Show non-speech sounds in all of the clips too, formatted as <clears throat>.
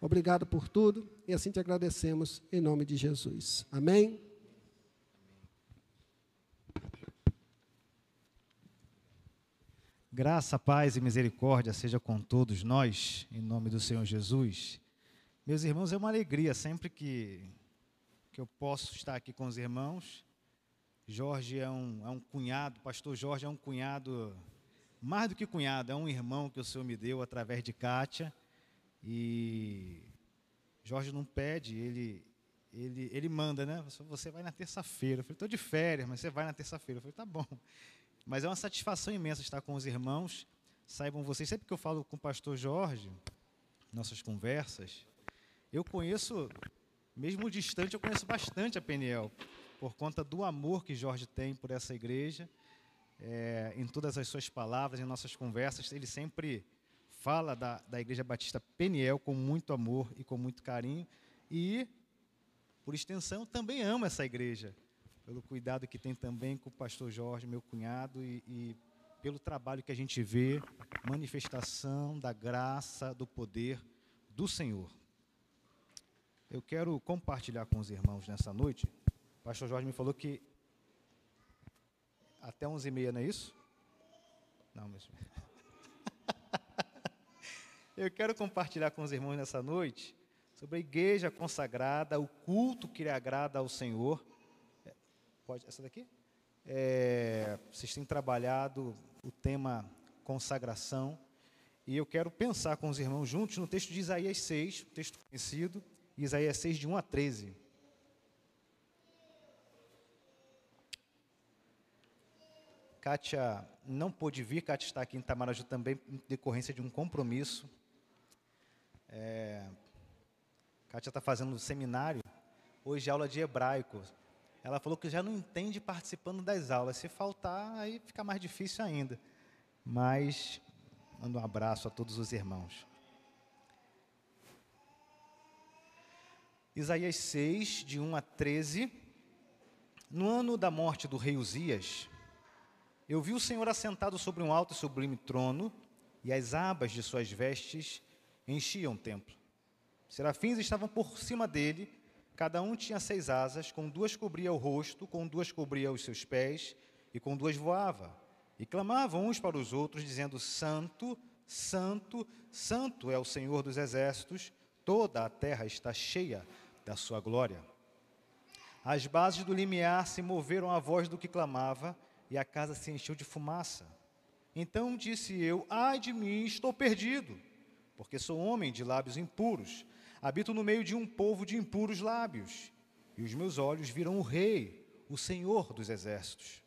Obrigado por tudo e assim te agradecemos em nome de Jesus. Amém. Graça, paz e misericórdia seja com todos nós, em nome do Senhor Jesus. Meus irmãos, é uma alegria sempre que, que eu posso estar aqui com os irmãos. Jorge é um, é um cunhado, pastor Jorge é um cunhado, mais do que cunhado, é um irmão que o Senhor me deu através de Kátia. E Jorge não pede, ele, ele, ele manda, né? Você vai na terça-feira. Eu falei, estou de férias, mas você vai na terça-feira. Eu falei, tá bom. Mas é uma satisfação imensa estar com os irmãos. Saibam vocês, sempre que eu falo com o pastor Jorge, nossas conversas, eu conheço, mesmo distante, eu conheço bastante a Peniel, por conta do amor que Jorge tem por essa igreja. É, em todas as suas palavras, em nossas conversas, ele sempre fala da, da Igreja Batista Peniel com muito amor e com muito carinho. E, por extensão, também ama essa igreja pelo cuidado que tem também com o pastor Jorge, meu cunhado, e, e pelo trabalho que a gente vê, manifestação da graça, do poder do Senhor. Eu quero compartilhar com os irmãos nessa noite. O pastor Jorge me falou que até 11h30, não é isso? Não, mas... Eu quero compartilhar com os irmãos nessa noite sobre a igreja consagrada, o culto que lhe agrada ao Senhor Pode, essa daqui? É, vocês têm trabalhado o tema consagração. E eu quero pensar com os irmãos juntos no texto de Isaías 6, um texto conhecido, Isaías 6, de 1 a 13. Kátia não pôde vir, Kátia está aqui em Tamaraju também, em decorrência de um compromisso. É, Kátia está fazendo um seminário, hoje aula de hebraico. Ela falou que já não entende participando das aulas. Se faltar, aí fica mais difícil ainda. Mas mando um abraço a todos os irmãos. Isaías 6, de 1 a 13. No ano da morte do rei Uzias, eu vi o Senhor assentado sobre um alto e sublime trono, e as abas de suas vestes enchiam o templo. Serafins estavam por cima dele, Cada um tinha seis asas, com duas cobria o rosto, com duas cobria os seus pés, e com duas voava. E clamavam uns para os outros, dizendo: Santo, Santo, Santo é o Senhor dos exércitos, toda a terra está cheia da sua glória. As bases do limiar se moveram à voz do que clamava, e a casa se encheu de fumaça. Então disse eu: Ai de mim, estou perdido, porque sou homem de lábios impuros Habito no meio de um povo de impuros lábios, e os meus olhos viram o Rei, o Senhor dos exércitos.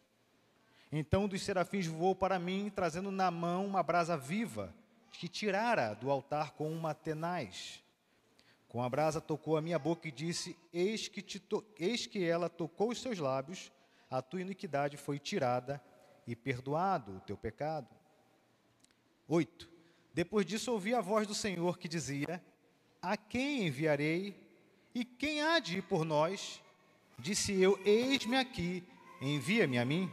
Então um dos serafins voou para mim, trazendo na mão uma brasa viva, que tirara do altar com uma tenaz. Com a brasa tocou a minha boca e disse: Eis que, Eis que ela tocou os seus lábios, a tua iniquidade foi tirada e perdoado o teu pecado. 8. Depois disso ouvi a voz do Senhor que dizia: a quem enviarei? E quem há de ir por nós? Disse eu: Eis-me aqui, envia-me a mim.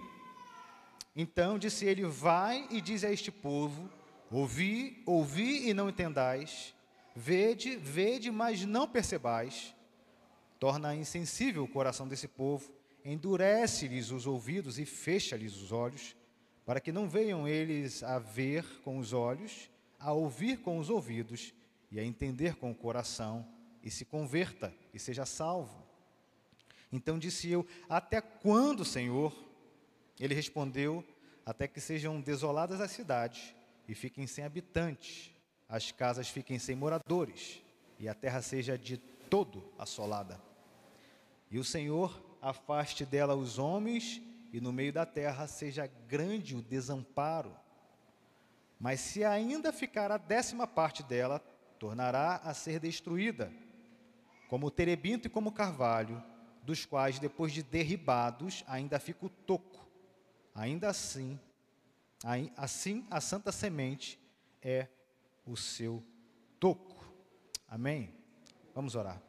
Então disse ele: Vai e diz a este povo: Ouvi, ouvi e não entendais. Vede, vede, mas não percebais. Torna insensível o coração desse povo, endurece-lhes os ouvidos e fecha-lhes os olhos, para que não venham eles a ver com os olhos, a ouvir com os ouvidos e a entender com o coração, e se converta e seja salvo. Então disse eu: Até quando, Senhor? Ele respondeu: Até que sejam desoladas as cidades e fiquem sem habitantes, as casas fiquem sem moradores, e a terra seja de todo assolada. E o Senhor afaste dela os homens, e no meio da terra seja grande o desamparo. Mas se ainda ficar a décima parte dela, tornará a ser destruída, como o terebinto e como o carvalho, dos quais, depois de derribados, ainda fica o toco. Ainda assim, assim a santa semente é o seu toco. Amém? Vamos orar.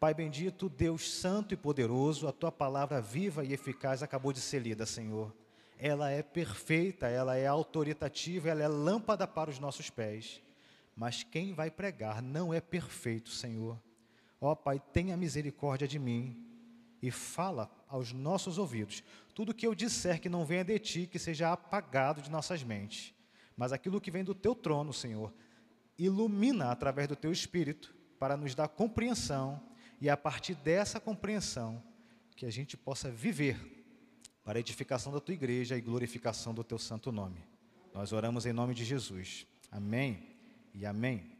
Pai bendito, Deus santo e poderoso, a tua palavra viva e eficaz acabou de ser lida, Senhor. Ela é perfeita, ela é autoritativa, ela é lâmpada para os nossos pés mas quem vai pregar não é perfeito, Senhor. Ó Pai, tenha misericórdia de mim e fala aos nossos ouvidos tudo que eu disser que não venha de ti, que seja apagado de nossas mentes. Mas aquilo que vem do teu trono, Senhor, ilumina através do teu espírito para nos dar compreensão e a partir dessa compreensão que a gente possa viver para a edificação da tua igreja e glorificação do teu santo nome. Nós oramos em nome de Jesus. Amém e amém.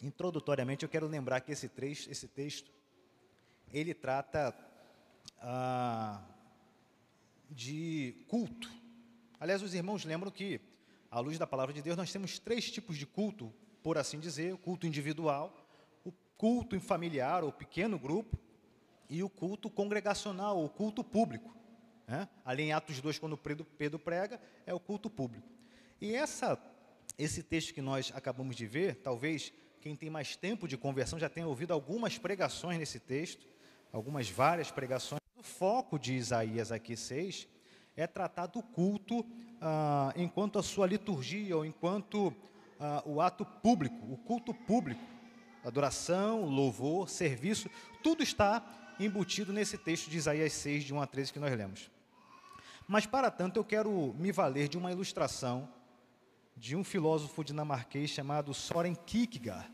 Introdutoriamente, eu quero lembrar que esse, esse texto, ele trata ah, de culto. Aliás, os irmãos lembram que, à luz da palavra de Deus, nós temos três tipos de culto, por assim dizer: o culto individual, o culto familiar ou pequeno grupo, e o culto congregacional, o culto público. Né? Ali em Atos 2, quando Pedro prega, é o culto público. E essa, esse texto que nós acabamos de ver, talvez quem tem mais tempo de conversão já tenha ouvido algumas pregações nesse texto, algumas várias pregações. O foco de Isaías aqui 6 é tratar do culto ah, enquanto a sua liturgia ou enquanto ah, o ato público, o culto público, adoração, louvor, serviço, tudo está embutido nesse texto de Isaías 6, de 1 a 13 que nós lemos. Mas, para tanto, eu quero me valer de uma ilustração de um filósofo dinamarquês chamado Soren Kierkegaard.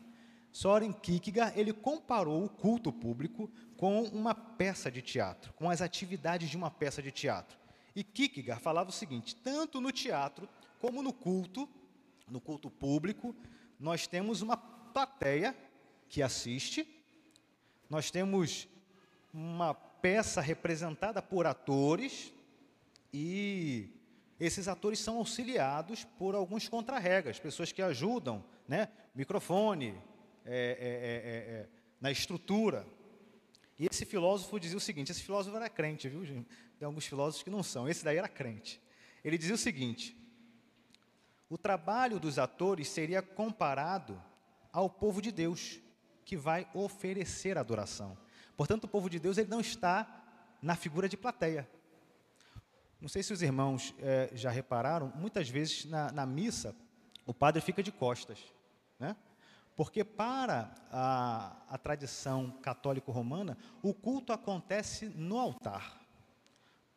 Soren Kierkegaard, ele comparou o culto público com uma peça de teatro, com as atividades de uma peça de teatro. E Kierkegaard falava o seguinte: tanto no teatro como no culto, no culto público, nós temos uma plateia que assiste, nós temos uma peça representada por atores e esses atores são auxiliados por alguns contrarregas, pessoas que ajudam, né? Microfone, é é, é, é, é, na estrutura. E esse filósofo dizia o seguinte: esse filósofo era crente, viu, gente? Tem alguns filósofos que não são, esse daí era crente. Ele dizia o seguinte: o trabalho dos atores seria comparado ao povo de Deus, que vai oferecer adoração. Portanto, o povo de Deus ele não está na figura de plateia. Não sei se os irmãos é, já repararam, muitas vezes na, na, missa o padre fica de costas, né? Porque para a, a tradição católico-romana, o culto acontece no altar.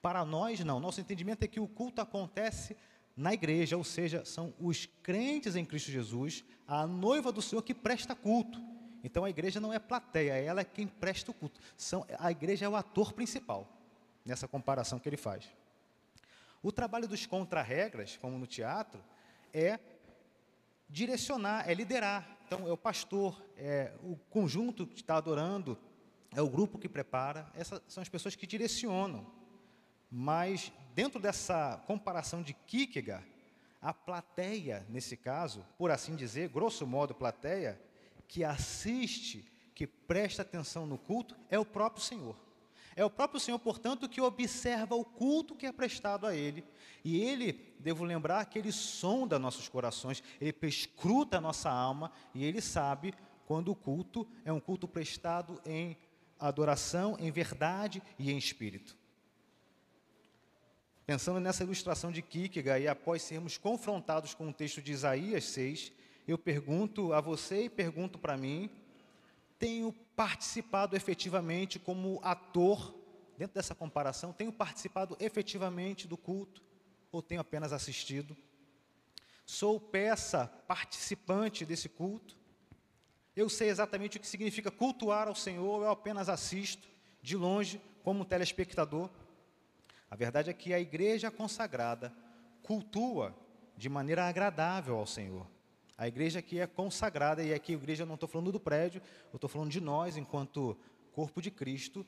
Para nós, não. Nosso entendimento é que o culto acontece na igreja, ou seja, são os crentes em Cristo Jesus, a noiva do Senhor que presta culto. Então a igreja não é plateia, ela é quem presta o culto. São, a igreja é o ator principal, nessa comparação que ele faz. O trabalho dos contra-regras, como no teatro, é direcionar, é liderar. Então, é o pastor, é o conjunto que está adorando, é o grupo que prepara, essas são as pessoas que direcionam. Mas, dentro dessa comparação de Kierkegaard, a plateia, nesse caso, por assim dizer, grosso modo, plateia, que assiste, que presta atenção no culto, é o próprio Senhor. É o próprio Senhor, portanto, que observa o culto que é prestado a Ele. E Ele, devo lembrar, que Ele sonda nossos corações, Ele perscruta a nossa alma e Ele sabe quando o culto é um culto prestado em adoração, em verdade e em espírito. Pensando nessa ilustração de Kierkegaard e após sermos confrontados com o texto de Isaías 6, eu pergunto a você e pergunto para mim, tenho participado efetivamente como ator, dentro dessa comparação, tenho participado efetivamente do culto ou tenho apenas assistido? Sou peça participante desse culto? Eu sei exatamente o que significa cultuar ao Senhor, eu apenas assisto de longe como um telespectador? A verdade é que a igreja consagrada cultua de maneira agradável ao Senhor. A igreja aqui é consagrada, e aqui a igreja não estou falando do prédio, eu estou falando de nós, enquanto corpo de Cristo,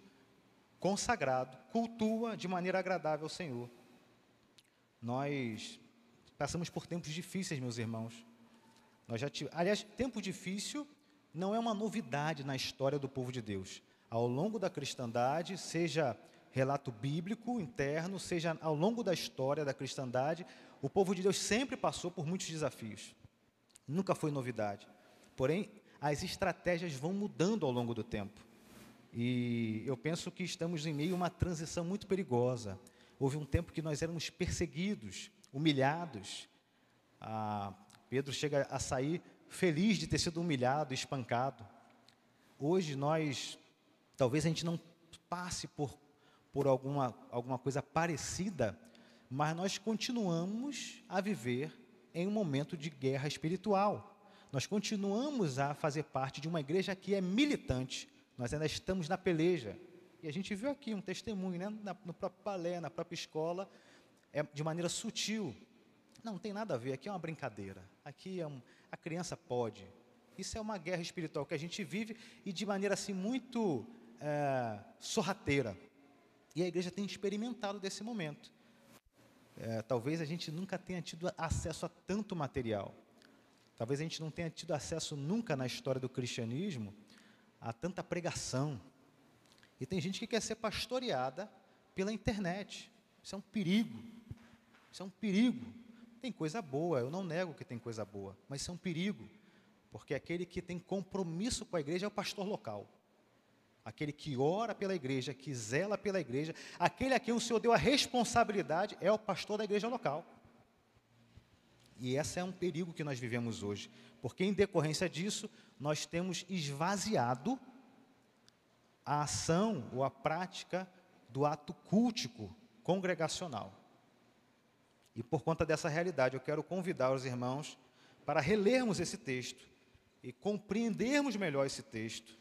consagrado, cultua de maneira agradável ao Senhor. Nós passamos por tempos difíceis, meus irmãos. Nós já tivemos, aliás, tempo difícil não é uma novidade na história do povo de Deus. Ao longo da cristandade, seja relato bíblico interno, seja ao longo da história da cristandade, o povo de Deus sempre passou por muitos desafios. Nunca foi novidade. Porém, as estratégias vão mudando ao longo do tempo. E eu penso que estamos em meio a uma transição muito perigosa. Houve um tempo que nós éramos perseguidos, humilhados, ah, Pedro chega a sair feliz de ter sido humilhado, espancado. Hoje nós, talvez a gente não passe por, por alguma, alguma coisa parecida, mas nós continuamos a viver em um momento de guerra espiritual. Nós continuamos a fazer parte de uma igreja que é militante, nós ainda estamos na peleja. E a gente viu aqui um testemunho, né, no próprio balé, na própria escola, é de maneira sutil. Não, não tem nada a ver, aqui é uma brincadeira. Aqui é um, a criança pode. Isso é uma guerra espiritual que a gente vive e de maneira assim muito é, sorrateira. E a igreja tem experimentado desse momento. É, talvez a gente nunca tenha tido acesso a tanto material. Talvez a gente não tenha tido acesso nunca na história do cristianismo a tanta pregação. E tem gente que quer ser pastoreada pela internet. Isso é um perigo. Isso é um perigo. Tem coisa boa, eu não nego que tem coisa boa, mas isso é um perigo. Porque aquele que tem compromisso com a igreja é o pastor local. Aquele que ora pela igreja, que zela pela igreja, aquele a quem o Senhor deu a responsabilidade é o pastor da igreja local. E esse é um perigo que nós vivemos hoje, porque em decorrência disso, nós temos esvaziado a ação ou a prática do ato cultico congregacional. E por conta dessa realidade, eu quero convidar os irmãos para relermos esse texto e compreendermos melhor esse texto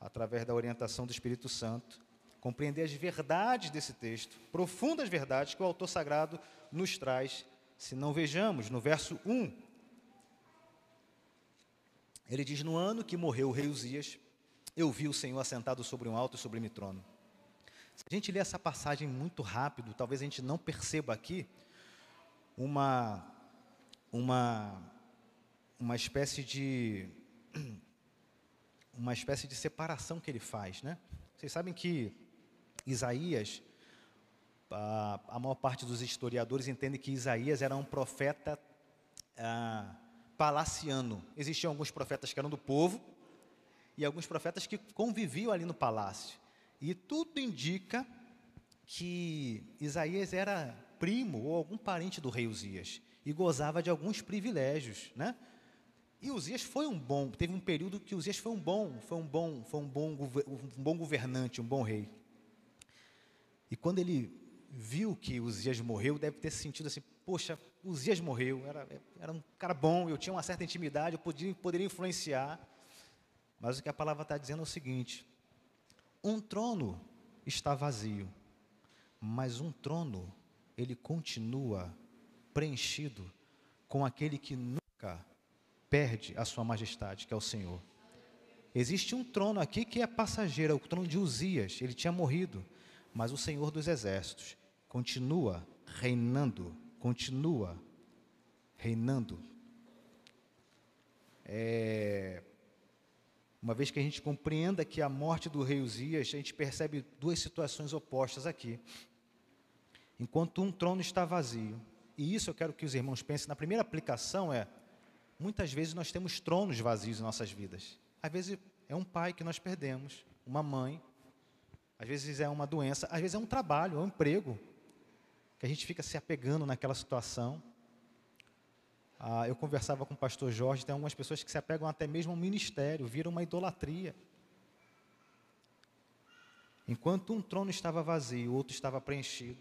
através da orientação do Espírito Santo, compreender as verdades desse texto, profundas verdades que o autor sagrado nos traz. Se não vejamos, no verso 1, ele diz: No ano que morreu o rei Uzias, eu vi o Senhor assentado sobre um alto e sublime trono. Se a gente ler essa passagem muito rápido, talvez a gente não perceba aqui uma, uma, uma espécie de uma espécie de separação que ele faz, né? Vocês sabem que Isaías, a, a maior parte dos historiadores entende que Isaías era um profeta ah, palaciano. Existiam alguns profetas que eram do povo e alguns profetas que conviviam ali no palácio. E tudo indica que Isaías era primo ou algum parente do rei Uzias e gozava de alguns privilégios, né? E Uzias foi um bom, teve um período que Uzias foi um bom, foi um bom, foi um bom, um bom governante, um bom rei. E quando ele viu que Uzias morreu, deve ter sentido assim, poxa, Uzias morreu, era, era um cara bom, eu tinha uma certa intimidade, eu podia, poderia influenciar. Mas o que a palavra está dizendo é o seguinte: um trono está vazio, mas um trono, ele continua preenchido com aquele que nunca perde a sua majestade, que é o Senhor. Existe um trono aqui que é passageiro, é o trono de Uzias, ele tinha morrido, mas o Senhor dos exércitos continua reinando, continua reinando. É, uma vez que a gente compreenda que a morte do rei Uzias, a gente percebe duas situações opostas aqui. Enquanto um trono está vazio, e isso eu quero que os irmãos pensem, na primeira aplicação é Muitas vezes nós temos tronos vazios em nossas vidas. Às vezes é um pai que nós perdemos, uma mãe, às vezes é uma doença, às vezes é um trabalho, é um emprego, que a gente fica se apegando naquela situação. Ah, eu conversava com o pastor Jorge, tem algumas pessoas que se apegam até mesmo ao ministério, viram uma idolatria. Enquanto um trono estava vazio, o outro estava preenchido.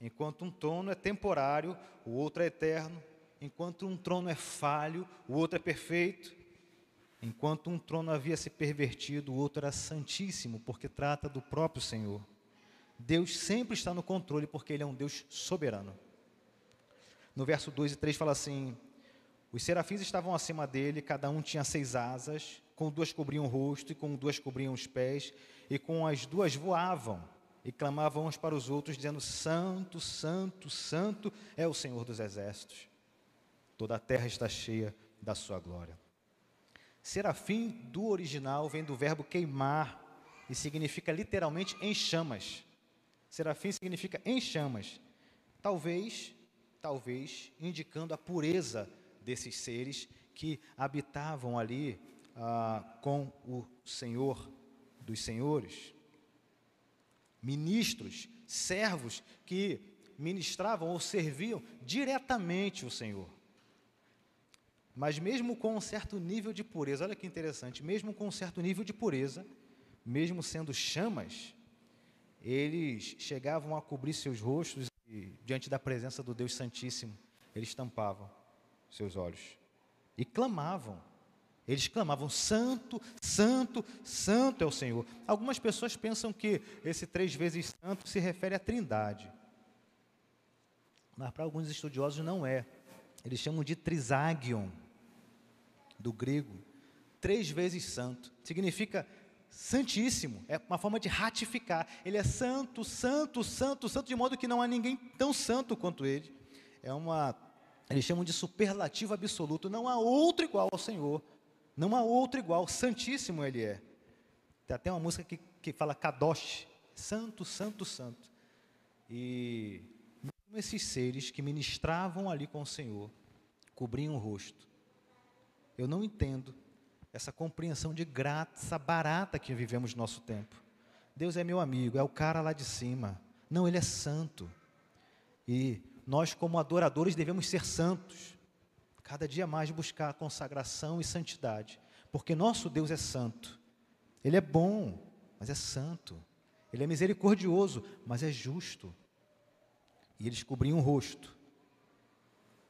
Enquanto um trono é temporário, o outro é eterno. Enquanto um trono é falho, o outro é perfeito. Enquanto um trono havia se pervertido, o outro era santíssimo, porque trata do próprio Senhor. Deus sempre está no controle, porque Ele é um Deus soberano. No verso 2 e 3 fala assim: Os serafins estavam acima dele, cada um tinha seis asas, com duas cobriam o rosto, e com duas cobriam os pés, e com as duas voavam, e clamavam uns para os outros, dizendo: Santo, Santo, Santo é o Senhor dos exércitos toda a terra está cheia da sua glória. Serafim do original vem do verbo queimar e significa literalmente em chamas. Serafim significa em chamas. Talvez, talvez indicando a pureza desses seres que habitavam ali ah, com o Senhor dos Senhores. Ministros, servos que ministravam ou serviam diretamente o Senhor. Mas mesmo com um certo nível de pureza, olha que interessante, mesmo com um certo nível de pureza, mesmo sendo chamas, eles chegavam a cobrir seus rostos e, diante da presença do Deus Santíssimo, eles tampavam seus olhos e clamavam. Eles clamavam: Santo, Santo, Santo é o Senhor. Algumas pessoas pensam que esse três vezes santo se refere à Trindade. Mas para alguns estudiosos não é. Eles chamam de trisagion, do grego. Três vezes santo. Significa santíssimo. É uma forma de ratificar. Ele é santo, santo, santo, santo, de modo que não há ninguém tão santo quanto ele. É uma. Eles chamam de superlativo absoluto. Não há outro igual ao Senhor. Não há outro igual. Santíssimo ele é. Tem até uma música que, que fala Kadosh. Santo, santo, santo. E esses seres que ministravam ali com o Senhor cobriam o rosto. Eu não entendo essa compreensão de graça barata que vivemos no nosso tempo. Deus é meu amigo, é o cara lá de cima. Não, ele é santo. E nós, como adoradores, devemos ser santos. Cada dia mais buscar consagração e santidade. Porque nosso Deus é santo. Ele é bom, mas é santo. Ele é misericordioso, mas é justo. E eles cobriam o rosto,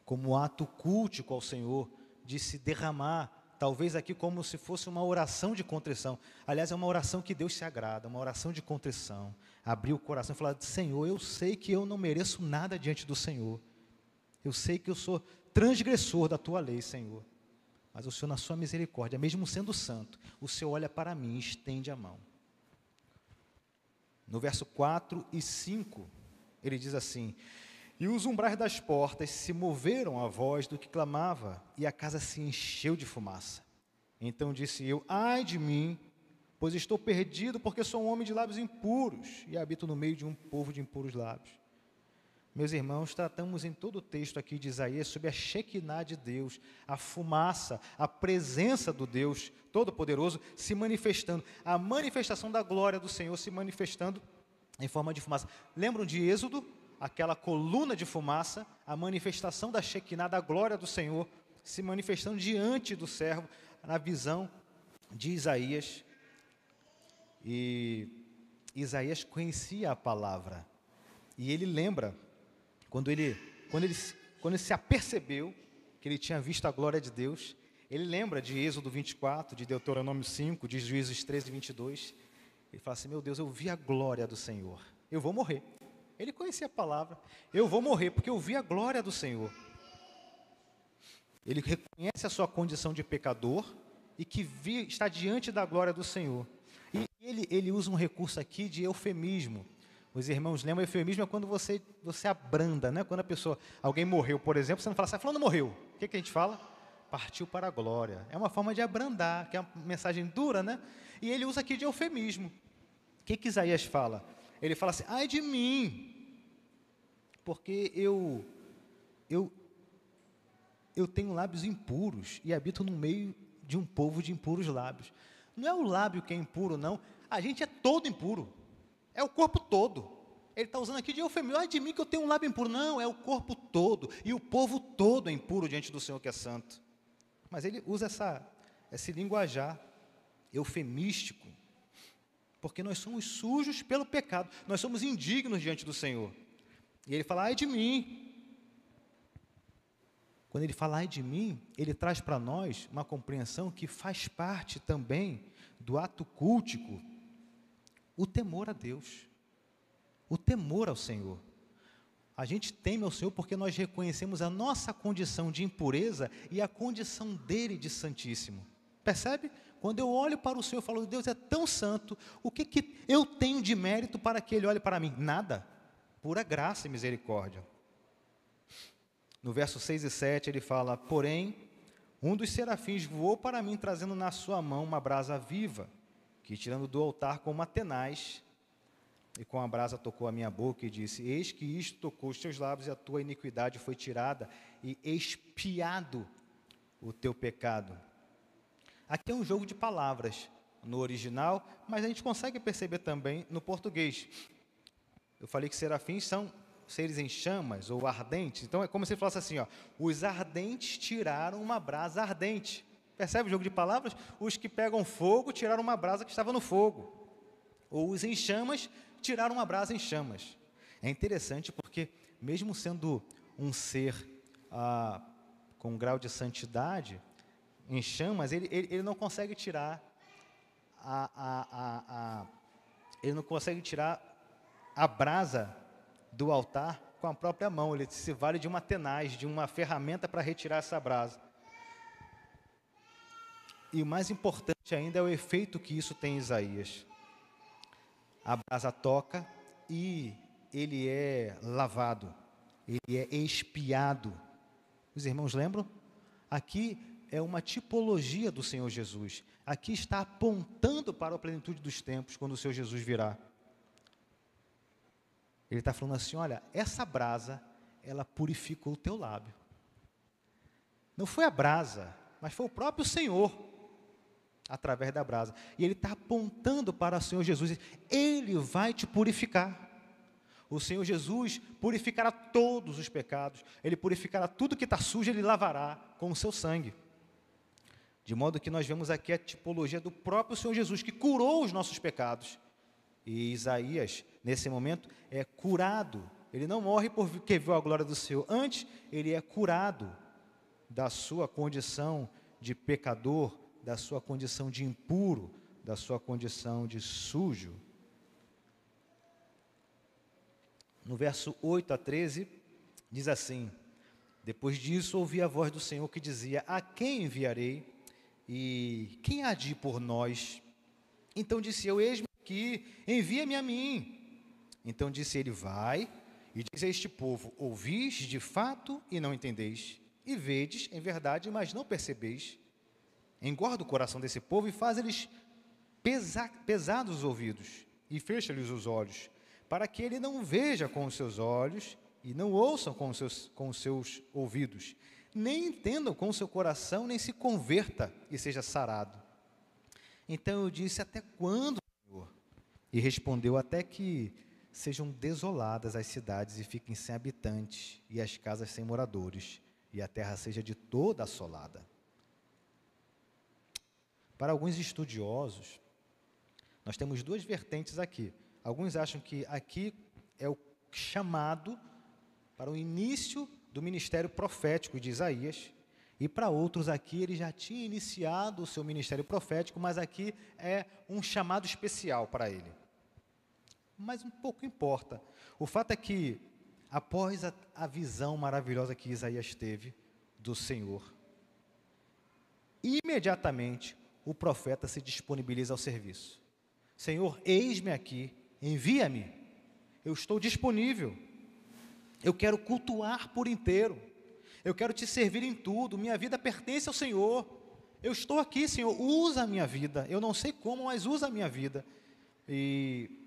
como ato cultico ao Senhor, de se derramar, talvez aqui como se fosse uma oração de contrição. Aliás, é uma oração que Deus se agrada, uma oração de contrição. Abrir o coração e falar: Senhor, eu sei que eu não mereço nada diante do Senhor. Eu sei que eu sou transgressor da tua lei, Senhor. Mas o Senhor, na sua misericórdia, mesmo sendo santo, o Senhor olha para mim e estende a mão. No verso 4 e 5, ele diz assim: E os umbrais das portas se moveram à voz do que clamava, e a casa se encheu de fumaça. Então disse eu: Ai de mim, pois estou perdido, porque sou um homem de lábios impuros e habito no meio de um povo de impuros lábios. Meus irmãos, tratamos em todo o texto aqui de Isaías sobre a Shekinah de Deus, a fumaça, a presença do Deus Todo-Poderoso se manifestando, a manifestação da glória do Senhor se manifestando em forma de fumaça. Lembram de Êxodo? Aquela coluna de fumaça, a manifestação da Shekinah, da glória do Senhor, se manifestando diante do servo, na visão de Isaías. E Isaías conhecia a palavra. E ele lembra, quando ele, quando ele, quando ele se apercebeu que ele tinha visto a glória de Deus, ele lembra de Êxodo 24, de Deuteronômio 5, de Juízes 13 e 22, ele fala assim: Meu Deus, eu vi a glória do Senhor. Eu vou morrer. Ele conhecia a palavra. Eu vou morrer porque eu vi a glória do Senhor. Ele reconhece a sua condição de pecador e que vi, está diante da glória do Senhor. E ele, ele usa um recurso aqui de eufemismo. Os irmãos lembram, eufemismo é quando você, você abranda, né? Quando a pessoa, alguém morreu, por exemplo, você não fala assim, ah, falando morreu. O que, que a gente fala? Partiu para a glória. É uma forma de abrandar, que é uma mensagem dura, né? E ele usa aqui de eufemismo. O que, que Isaías fala? Ele fala assim: ai de mim, porque eu, eu, eu tenho lábios impuros e habito no meio de um povo de impuros lábios. Não é o lábio que é impuro, não. A gente é todo impuro. É o corpo todo. Ele está usando aqui de eufemismo. Ai de mim que eu tenho um lábio impuro. Não, é o corpo todo. E o povo todo é impuro diante do Senhor que é santo. Mas ele usa essa, esse linguajar eufemístico porque nós somos sujos pelo pecado, nós somos indignos diante do Senhor. E ele fala, ai de mim. Quando ele fala ai de mim, ele traz para nós uma compreensão que faz parte também do ato cultico, o temor a Deus, o temor ao Senhor. A gente teme ao Senhor porque nós reconhecemos a nossa condição de impureza e a condição dele de santíssimo. Percebe? Quando eu olho para o Senhor e falo, Deus é tão santo, o que, que eu tenho de mérito para que Ele olhe para mim? Nada. Pura graça e misericórdia. No verso 6 e 7 ele fala: Porém, um dos serafins voou para mim, trazendo na sua mão uma brasa viva, que tirando do altar com uma tenaz, e com a brasa tocou a minha boca e disse: Eis que isto tocou os teus lábios, e a tua iniquidade foi tirada, e expiado o teu pecado. Aqui é um jogo de palavras no original, mas a gente consegue perceber também no português. Eu falei que serafins são seres em chamas ou ardentes. Então é como se falasse assim: ó, os ardentes tiraram uma brasa ardente. Percebe o jogo de palavras? Os que pegam fogo tiraram uma brasa que estava no fogo. Ou os em chamas tiraram uma brasa em chamas. É interessante porque, mesmo sendo um ser ah, com um grau de santidade, em chamas, ele, ele, ele não consegue tirar a, a, a, a, ele não consegue tirar a brasa do altar com a própria mão. Ele se vale de uma tenaz, de uma ferramenta para retirar essa brasa. E o mais importante ainda é o efeito que isso tem em Isaías. A brasa toca e ele é lavado, ele é expiado. Os irmãos lembram? Aqui é uma tipologia do Senhor Jesus. Aqui está apontando para a plenitude dos tempos, quando o Senhor Jesus virá. Ele está falando assim: olha, essa brasa, ela purificou o teu lábio. Não foi a brasa, mas foi o próprio Senhor através da brasa. E ele está apontando para o Senhor Jesus. Ele vai te purificar. O Senhor Jesus purificará todos os pecados. Ele purificará tudo que está sujo, ele lavará com o seu sangue. De modo que nós vemos aqui a tipologia do próprio Senhor Jesus, que curou os nossos pecados. E Isaías, nesse momento, é curado. Ele não morre porque viu a glória do Senhor. Antes, ele é curado da sua condição de pecador, da sua condição de impuro, da sua condição de sujo. No verso 8 a 13, diz assim: Depois disso ouvi a voz do Senhor que dizia: A quem enviarei? E quem há de ir por nós? Então disse eu: Eis-me aqui, envia-me a mim. Então disse ele: Vai e diz a este povo: Ouvis de fato e não entendeis, e vedes em verdade, mas não percebeis engorda o coração desse povo e faz eles pesa, pesados os ouvidos e fecha-lhes os olhos, para que ele não veja com os seus olhos e não ouçam com os seus, com os seus ouvidos, nem entendam com o seu coração, nem se converta e seja sarado. Então eu disse: Até quando, Senhor? E respondeu: Até que sejam desoladas as cidades e fiquem sem habitantes, e as casas sem moradores, e a terra seja de toda assolada. Para alguns estudiosos, nós temos duas vertentes aqui. Alguns acham que aqui é o chamado para o início do ministério profético de Isaías, e para outros aqui ele já tinha iniciado o seu ministério profético, mas aqui é um chamado especial para ele. Mas um pouco importa. O fato é que, após a, a visão maravilhosa que Isaías teve do Senhor, imediatamente o profeta se disponibiliza ao serviço. Senhor, eis-me aqui, envia-me. Eu estou disponível. Eu quero cultuar por inteiro. Eu quero te servir em tudo. Minha vida pertence ao Senhor. Eu estou aqui, Senhor. Usa a minha vida. Eu não sei como, mas usa a minha vida. E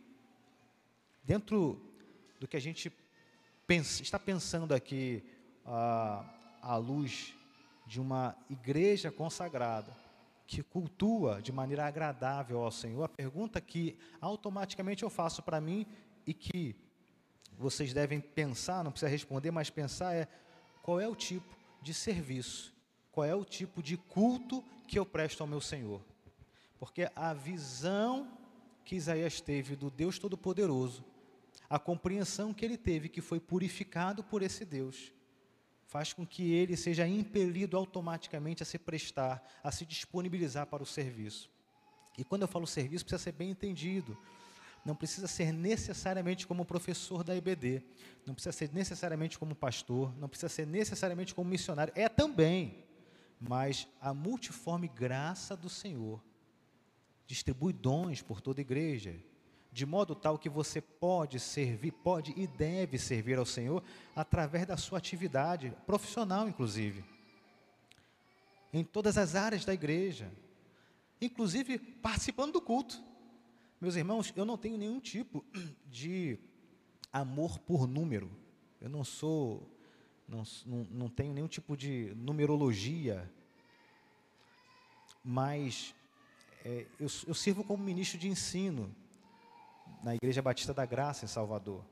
dentro do que a gente pensa, está pensando aqui à, à luz de uma igreja consagrada, que cultua de maneira agradável ao Senhor, a pergunta que automaticamente eu faço para mim e que vocês devem pensar, não precisa responder, mas pensar é qual é o tipo de serviço, qual é o tipo de culto que eu presto ao meu Senhor. Porque a visão que Isaías teve do Deus Todo-Poderoso, a compreensão que ele teve que foi purificado por esse Deus, faz com que ele seja impelido automaticamente a se prestar, a se disponibilizar para o serviço. E quando eu falo serviço, precisa ser bem entendido. Não precisa ser necessariamente como professor da IBD, não precisa ser necessariamente como pastor, não precisa ser necessariamente como missionário. É também, mas a multiforme graça do Senhor distribui dons por toda a igreja, de modo tal que você pode servir, pode e deve servir ao Senhor através da sua atividade profissional, inclusive, em todas as áreas da igreja, inclusive participando do culto. Meus irmãos, eu não tenho nenhum tipo <clears throat> de amor por número, eu não sou, não, não, tenho nenhum tipo de numerologia, mas é, eu, eu sirvo como ministro de ensino na Igreja Batista da Graça, em Salvador.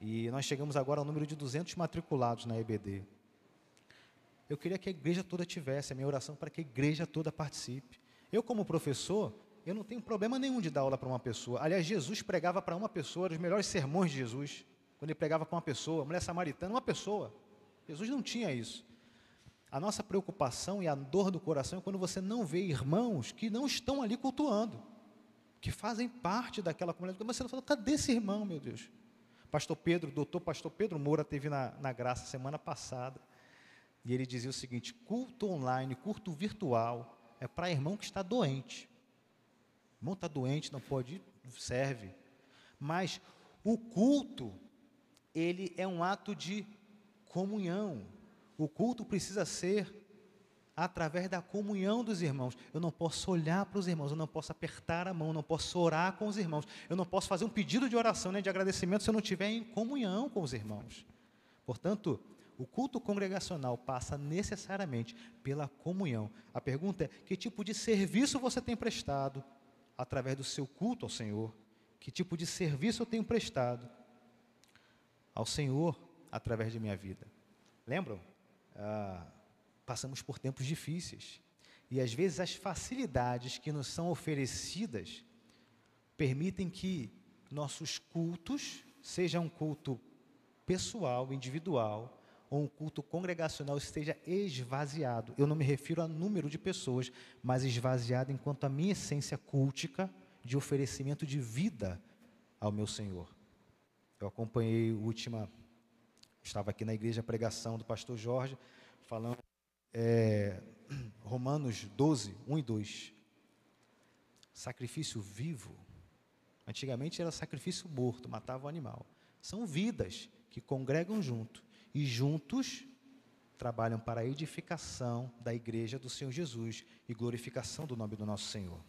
E nós chegamos agora ao número de 200 matriculados na EBD. Eu queria que a igreja toda tivesse, a minha oração para que a igreja toda participe. Eu, como professor, eu não tenho problema nenhum de dar aula para uma pessoa. Aliás, Jesus pregava para uma pessoa, os melhores sermões de Jesus, quando ele pregava para uma pessoa, mulher samaritana, uma pessoa. Jesus não tinha isso. A nossa preocupação e a dor do coração é quando você não vê irmãos que não estão ali cultuando, que fazem parte daquela comunidade. Mas você fala, cadê esse irmão, meu Deus? Pastor Pedro, doutor Pastor Pedro Moura, teve na, na graça semana passada. E ele dizia o seguinte: culto online, culto virtual, é para irmão que está doente. Irmão está doente, não pode ir, serve. Mas o culto, ele é um ato de comunhão. O culto precisa ser através da comunhão dos irmãos. Eu não posso olhar para os irmãos, eu não posso apertar a mão, eu não posso orar com os irmãos, eu não posso fazer um pedido de oração, nem de agradecimento se eu não estiver em comunhão com os irmãos. Portanto, o culto congregacional passa necessariamente pela comunhão. A pergunta é: que tipo de serviço você tem prestado através do seu culto ao Senhor? Que tipo de serviço eu tenho prestado ao Senhor através de minha vida? Lembram? Ah, passamos por tempos difíceis. E às vezes as facilidades que nos são oferecidas permitem que nossos cultos, seja um culto pessoal, individual, ou um culto congregacional esteja esvaziado. Eu não me refiro a número de pessoas, mas esvaziado enquanto a minha essência cultica de oferecimento de vida ao meu Senhor. Eu acompanhei a última, estava aqui na igreja a pregação do pastor Jorge, falando é, Romanos 12, 1 e 2. Sacrifício vivo. Antigamente era sacrifício morto, matava o animal. São vidas que congregam junto e juntos trabalham para a edificação da igreja do Senhor Jesus e glorificação do nome do nosso Senhor.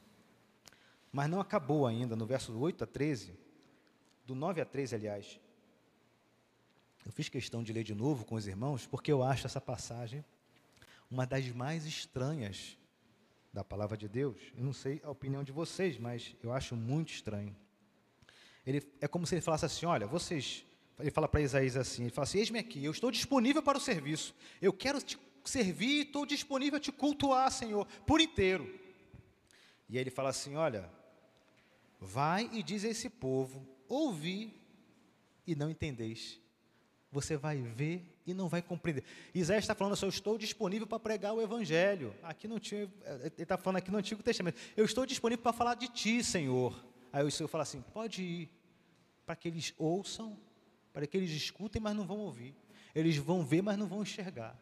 Mas não acabou ainda, no verso 8 a 13, do 9 a 13, aliás. Eu fiz questão de ler de novo com os irmãos, porque eu acho essa passagem uma das mais estranhas da palavra de Deus. Eu não sei a opinião de vocês, mas eu acho muito estranho. Ele, é como se ele falasse assim: olha, vocês ele fala para Isaías assim: ele fala assim, eis-me aqui, eu estou disponível para o serviço, eu quero te servir e estou disponível a te cultuar, Senhor, por inteiro. E aí ele fala assim: olha, vai e diz a esse povo: ouvi e não entendeis. Você vai ver e não vai compreender. Isaías está falando assim: eu estou disponível para pregar o Evangelho. Aqui não tinha, ele está falando aqui no Antigo Testamento. Eu estou disponível para falar de ti, Senhor. Aí o Senhor fala assim: pode ir, para que eles ouçam para que eles escutem, mas não vão ouvir. Eles vão ver, mas não vão enxergar.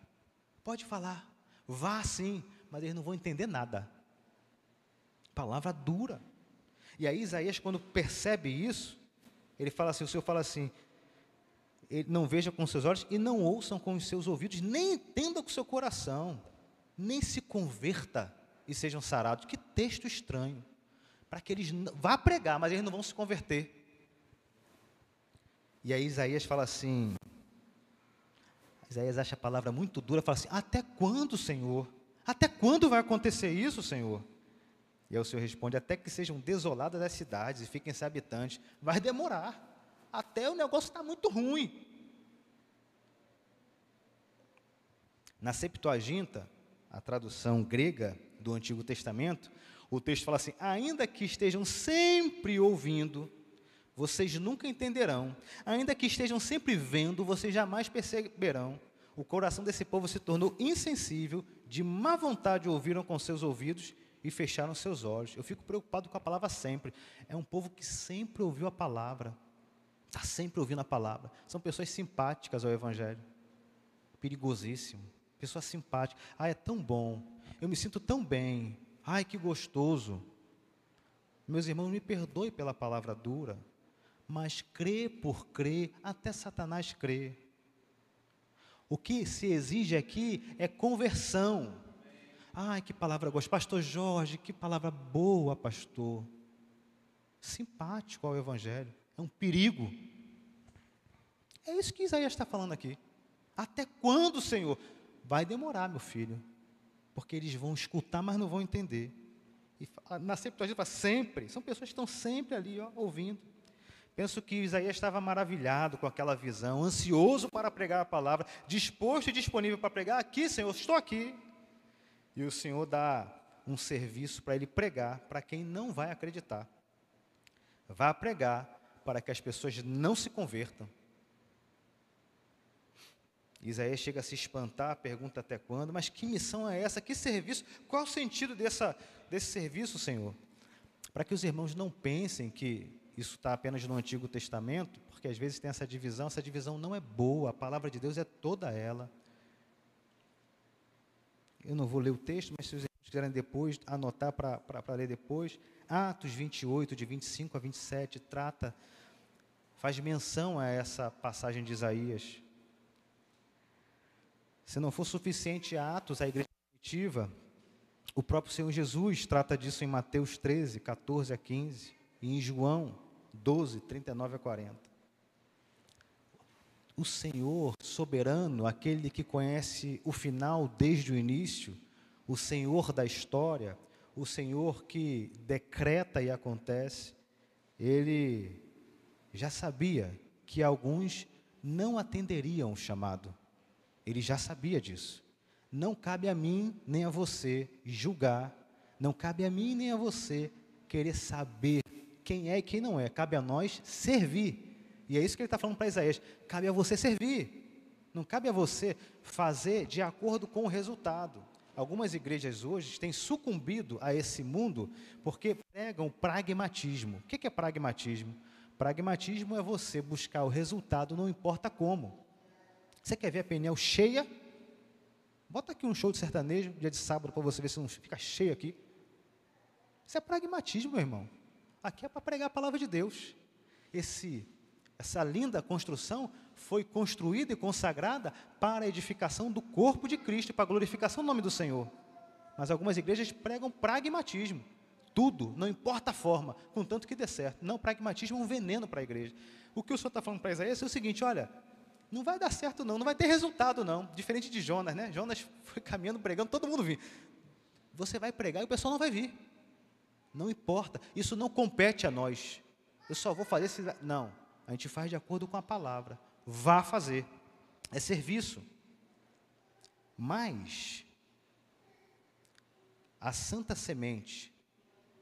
Pode falar, vá sim, mas eles não vão entender nada. Palavra dura. E aí Isaías, quando percebe isso, ele fala assim, o Senhor fala assim, não veja com seus olhos e não ouçam com os seus ouvidos, nem entenda com o seu coração, nem se converta e sejam sarados. Que texto estranho. Para que eles vá pregar, mas eles não vão se converter. E aí Isaías fala assim, Isaías acha a palavra muito dura, fala assim: Até quando, Senhor? Até quando vai acontecer isso, Senhor? E aí o Senhor responde: Até que sejam desoladas as cidades e fiquem sem habitantes. Vai demorar. Até o negócio está muito ruim. Na Septuaginta, a tradução grega do Antigo Testamento, o texto fala assim: Ainda que estejam sempre ouvindo, vocês nunca entenderão. Ainda que estejam sempre vendo, vocês jamais perceberão. O coração desse povo se tornou insensível, de má vontade ouviram com seus ouvidos e fecharam seus olhos. Eu fico preocupado com a palavra sempre. É um povo que sempre ouviu a palavra, está sempre ouvindo a palavra. São pessoas simpáticas ao Evangelho. Perigosíssimo. Pessoas simpáticas. Ah, é tão bom. Eu me sinto tão bem. Ai, que gostoso. Meus irmãos, me perdoe pela palavra dura mas crê por crer, até Satanás crê. O que se exige aqui é conversão. Ai, que palavra gostosa. Pastor Jorge, que palavra boa, pastor. Simpático ao Evangelho. É um perigo. É isso que Isaías está falando aqui. Até quando, Senhor? Vai demorar, meu filho. Porque eles vão escutar, mas não vão entender. E na Septuaginta fala sempre. São pessoas que estão sempre ali, ó, ouvindo. Penso que Isaías estava maravilhado com aquela visão, ansioso para pregar a palavra, disposto e disponível para pregar. Aqui, Senhor, estou aqui. E o Senhor dá um serviço para ele pregar para quem não vai acreditar. Vá pregar para que as pessoas não se convertam. Isaías chega a se espantar, pergunta até quando, mas que missão é essa? Que serviço? Qual o sentido dessa, desse serviço, Senhor? Para que os irmãos não pensem que isso está apenas no Antigo Testamento, porque às vezes tem essa divisão, essa divisão não é boa, a palavra de Deus é toda ela. Eu não vou ler o texto, mas se os irmãos quiserem depois anotar para ler depois, Atos 28, de 25 a 27, trata, faz menção a essa passagem de Isaías. Se não for suficiente Atos, a igreja primitiva, o próprio Senhor Jesus trata disso em Mateus 13, 14 a 15, e em João 12, 39 a 40. O Senhor soberano, aquele que conhece o final desde o início, o Senhor da história, o Senhor que decreta e acontece, ele já sabia que alguns não atenderiam o chamado. Ele já sabia disso. Não cabe a mim nem a você julgar, não cabe a mim nem a você querer saber quem é e quem não é. Cabe a nós servir. E é isso que ele está falando para Isaías. Cabe a você servir. Não cabe a você fazer de acordo com o resultado. Algumas igrejas hoje têm sucumbido a esse mundo porque pregam pragmatismo. O que é pragmatismo? Pragmatismo é você buscar o resultado, não importa como. Você quer ver a pneu cheia? Bota aqui um show de sertanejo, dia de sábado, para você ver se não fica cheio aqui. Isso é pragmatismo, meu irmão. Aqui é para pregar a palavra de Deus. Esse, essa linda construção foi construída e consagrada para a edificação do corpo de Cristo para a glorificação do nome do Senhor. Mas algumas igrejas pregam pragmatismo. Tudo, não importa a forma, contanto que dê certo. Não, pragmatismo é um veneno para a igreja. O que o Senhor está falando para Isaías é o seguinte: olha, não vai dar certo não, não vai ter resultado não. Diferente de Jonas, né? Jonas <laughs> foi caminhando, pregando, todo mundo vinha. Você vai pregar e o pessoal não vai vir. Não importa, isso não compete a nós. Eu só vou fazer se... Não, a gente faz de acordo com a palavra. Vá fazer. É serviço. Mas, a santa semente,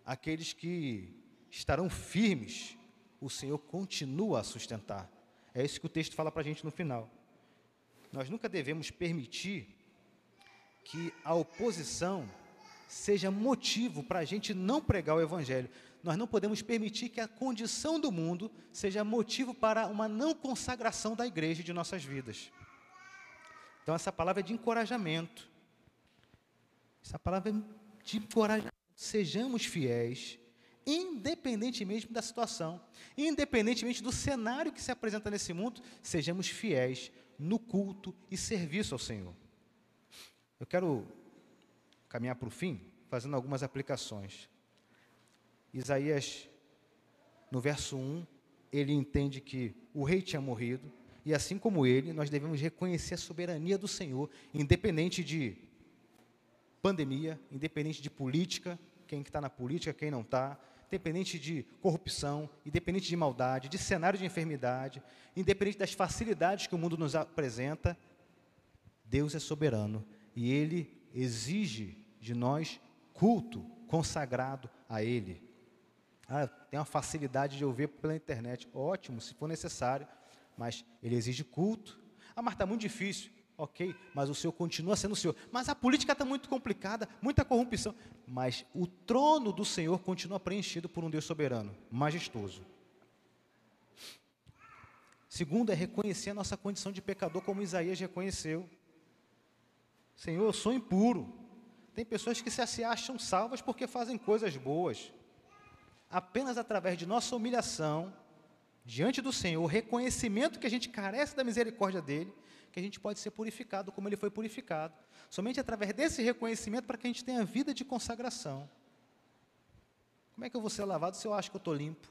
aqueles que estarão firmes, o Senhor continua a sustentar. É isso que o texto fala para a gente no final. Nós nunca devemos permitir que a oposição seja motivo para a gente não pregar o Evangelho. Nós não podemos permitir que a condição do mundo seja motivo para uma não consagração da igreja de nossas vidas. Então, essa palavra é de encorajamento. Essa palavra é de encorajamento. Sejamos fiéis independentemente da situação, independentemente do cenário que se apresenta nesse mundo, sejamos fiéis no culto e serviço ao Senhor. Eu quero caminhar para o fim, fazendo algumas aplicações. Isaías, no verso 1, ele entende que o rei tinha morrido, e assim como ele, nós devemos reconhecer a soberania do Senhor, independente de pandemia, independente de política, quem está na política, quem não está, independente de corrupção, independente de maldade, de cenário de enfermidade, independente das facilidades que o mundo nos apresenta, Deus é soberano e Ele exige de nós culto consagrado a Ele. Ah, tem uma facilidade de ouvir pela internet, ótimo, se for necessário, mas Ele exige culto. Ah, mas está muito difícil ok, mas o Senhor continua sendo o Senhor. Mas a política está muito complicada, muita corrupção. Mas o trono do Senhor continua preenchido por um Deus soberano, majestoso. Segundo é reconhecer a nossa condição de pecador, como Isaías reconheceu. Senhor, eu sou impuro. Tem pessoas que se acham salvas porque fazem coisas boas. Apenas através de nossa humilhação diante do Senhor, o reconhecimento que a gente carece da misericórdia dele, que a gente pode ser purificado como ele foi purificado. Somente através desse reconhecimento para que a gente tenha vida de consagração. Como é que eu vou ser lavado se eu acho que eu estou limpo?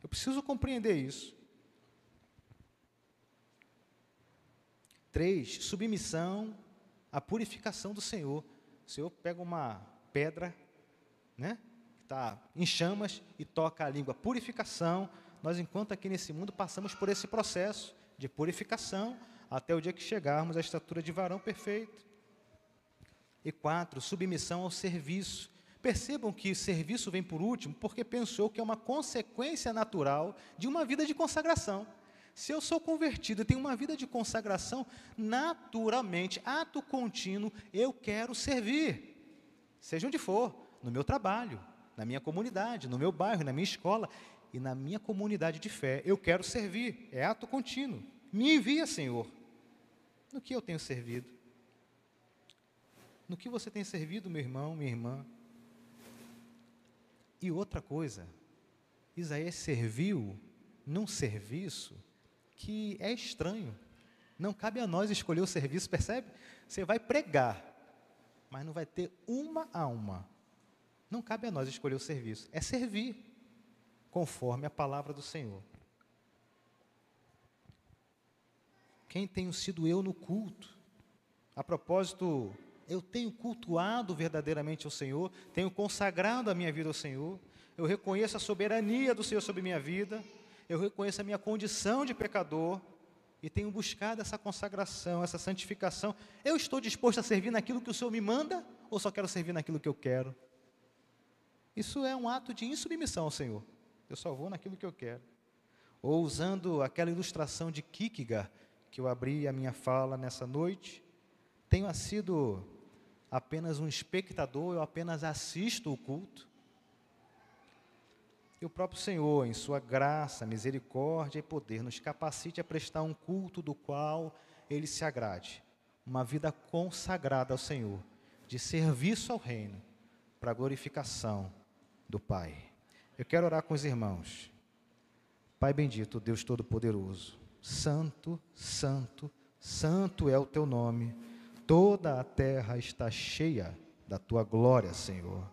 Eu preciso compreender isso. Três, submissão à purificação do Senhor. O Senhor pega uma pedra, né, está em chamas e toca a língua. Purificação, nós, enquanto aqui nesse mundo, passamos por esse processo de purificação até o dia que chegarmos à estatura de varão perfeito. E quatro, submissão ao serviço. Percebam que serviço vem por último porque pensou que é uma consequência natural de uma vida de consagração. Se eu sou convertido e tenho uma vida de consagração, naturalmente, ato contínuo, eu quero servir, seja onde for, no meu trabalho, na minha comunidade, no meu bairro, na minha escola e na minha comunidade de fé. Eu quero servir, é ato contínuo. Me envia, Senhor. No que eu tenho servido? No que você tem servido, meu irmão, minha irmã? E outra coisa, Isaías serviu num serviço que é estranho. Não cabe a nós escolher o serviço, percebe? Você vai pregar, mas não vai ter uma alma. Não cabe a nós escolher o serviço, é servir, conforme a palavra do Senhor. Quem tenho sido eu no culto? A propósito, eu tenho cultuado verdadeiramente ao Senhor, tenho consagrado a minha vida ao Senhor, eu reconheço a soberania do Senhor sobre minha vida, eu reconheço a minha condição de pecador e tenho buscado essa consagração, essa santificação. Eu estou disposto a servir naquilo que o Senhor me manda ou só quero servir naquilo que eu quero? Isso é um ato de insubmissão ao Senhor. Eu só vou naquilo que eu quero. Ou usando aquela ilustração de Kierkegaard que eu abri a minha fala nessa noite, tenho sido apenas um espectador, eu apenas assisto o culto. E o próprio Senhor, em Sua graça, misericórdia e poder, nos capacite a prestar um culto do qual Ele se agrade. Uma vida consagrada ao Senhor, de serviço ao Reino, para a glorificação do Pai. Eu quero orar com os irmãos. Pai bendito, Deus Todo-Poderoso, Santo, Santo, Santo é o Teu nome. Toda a terra está cheia da Tua glória, Senhor.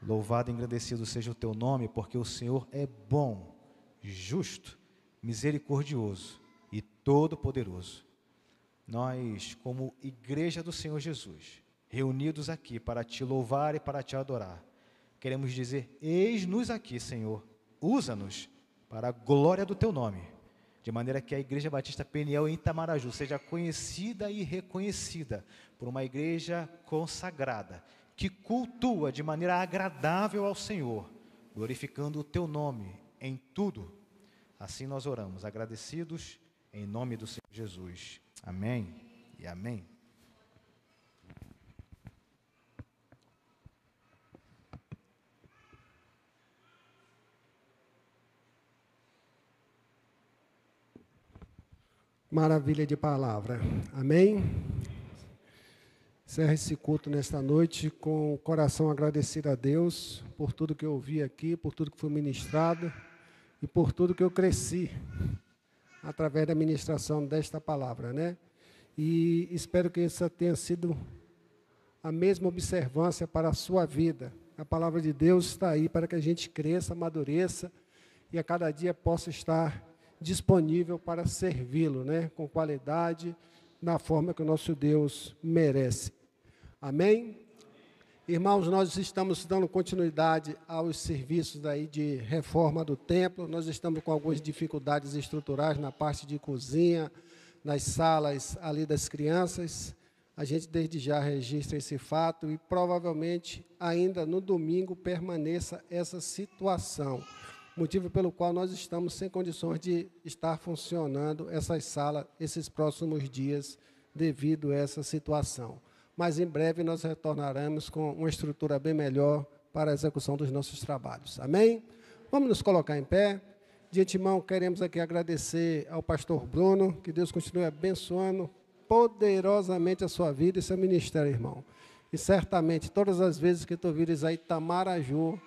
Louvado e agradecido seja o teu nome, porque o Senhor é bom, justo, misericordioso e todo-poderoso. Nós, como igreja do Senhor Jesus, reunidos aqui para te louvar e para te adorar, queremos dizer: Eis-nos aqui, Senhor, usa-nos para a glória do teu nome, de maneira que a Igreja Batista Peniel em Itamaraju seja conhecida e reconhecida por uma igreja consagrada que cultua de maneira agradável ao Senhor, glorificando o teu nome em tudo. Assim nós oramos, agradecidos em nome do Senhor Jesus. Amém e amém. Maravilha de palavra. Amém. Encerra esse culto nesta noite com o coração agradecido a Deus por tudo que eu ouvi aqui, por tudo que foi ministrado e por tudo que eu cresci através da ministração desta palavra, né? E espero que essa tenha sido a mesma observância para a sua vida. A palavra de Deus está aí para que a gente cresça, amadureça e a cada dia possa estar disponível para servi-lo, né? Com qualidade, na forma que o nosso Deus merece. Amém? Irmãos, nós estamos dando continuidade aos serviços aí de reforma do templo. Nós estamos com algumas dificuldades estruturais na parte de cozinha, nas salas ali das crianças. A gente desde já registra esse fato e provavelmente ainda no domingo permaneça essa situação. Motivo pelo qual nós estamos sem condições de estar funcionando essas salas esses próximos dias devido a essa situação mas em breve nós retornaremos com uma estrutura bem melhor para a execução dos nossos trabalhos. Amém? Vamos nos colocar em pé. De antemão, queremos aqui agradecer ao pastor Bruno, que Deus continue abençoando poderosamente a sua vida e seu ministério, irmão. E certamente, todas as vezes que tu vires a Itamaraju,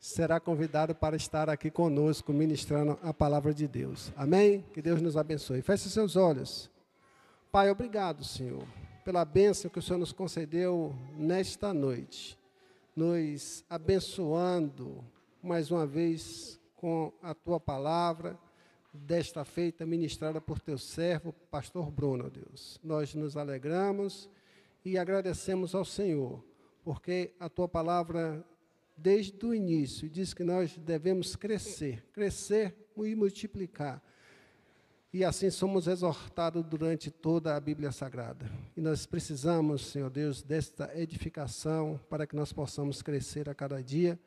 será convidado para estar aqui conosco, ministrando a palavra de Deus. Amém? Que Deus nos abençoe. Feche seus olhos. Pai, obrigado, Senhor pela bênção que o Senhor nos concedeu nesta noite, nos abençoando mais uma vez com a tua palavra, desta feita ministrada por teu servo, pastor Bruno, Deus. Nós nos alegramos e agradecemos ao Senhor, porque a tua palavra desde o início, diz que nós devemos crescer, crescer e multiplicar. E assim somos exortados durante toda a Bíblia Sagrada. E nós precisamos, Senhor Deus, desta edificação para que nós possamos crescer a cada dia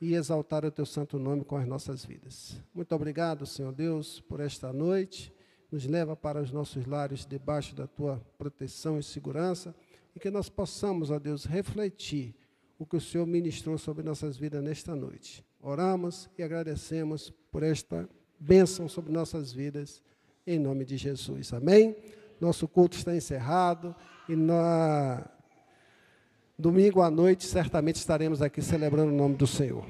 e exaltar o teu santo nome com as nossas vidas. Muito obrigado, Senhor Deus, por esta noite. Nos leva para os nossos lares debaixo da tua proteção e segurança e que nós possamos, ó Deus, refletir o que o Senhor ministrou sobre nossas vidas nesta noite. Oramos e agradecemos por esta bênção sobre nossas vidas em nome de Jesus. Amém? Nosso culto está encerrado e na domingo à noite certamente estaremos aqui celebrando o nome do Senhor.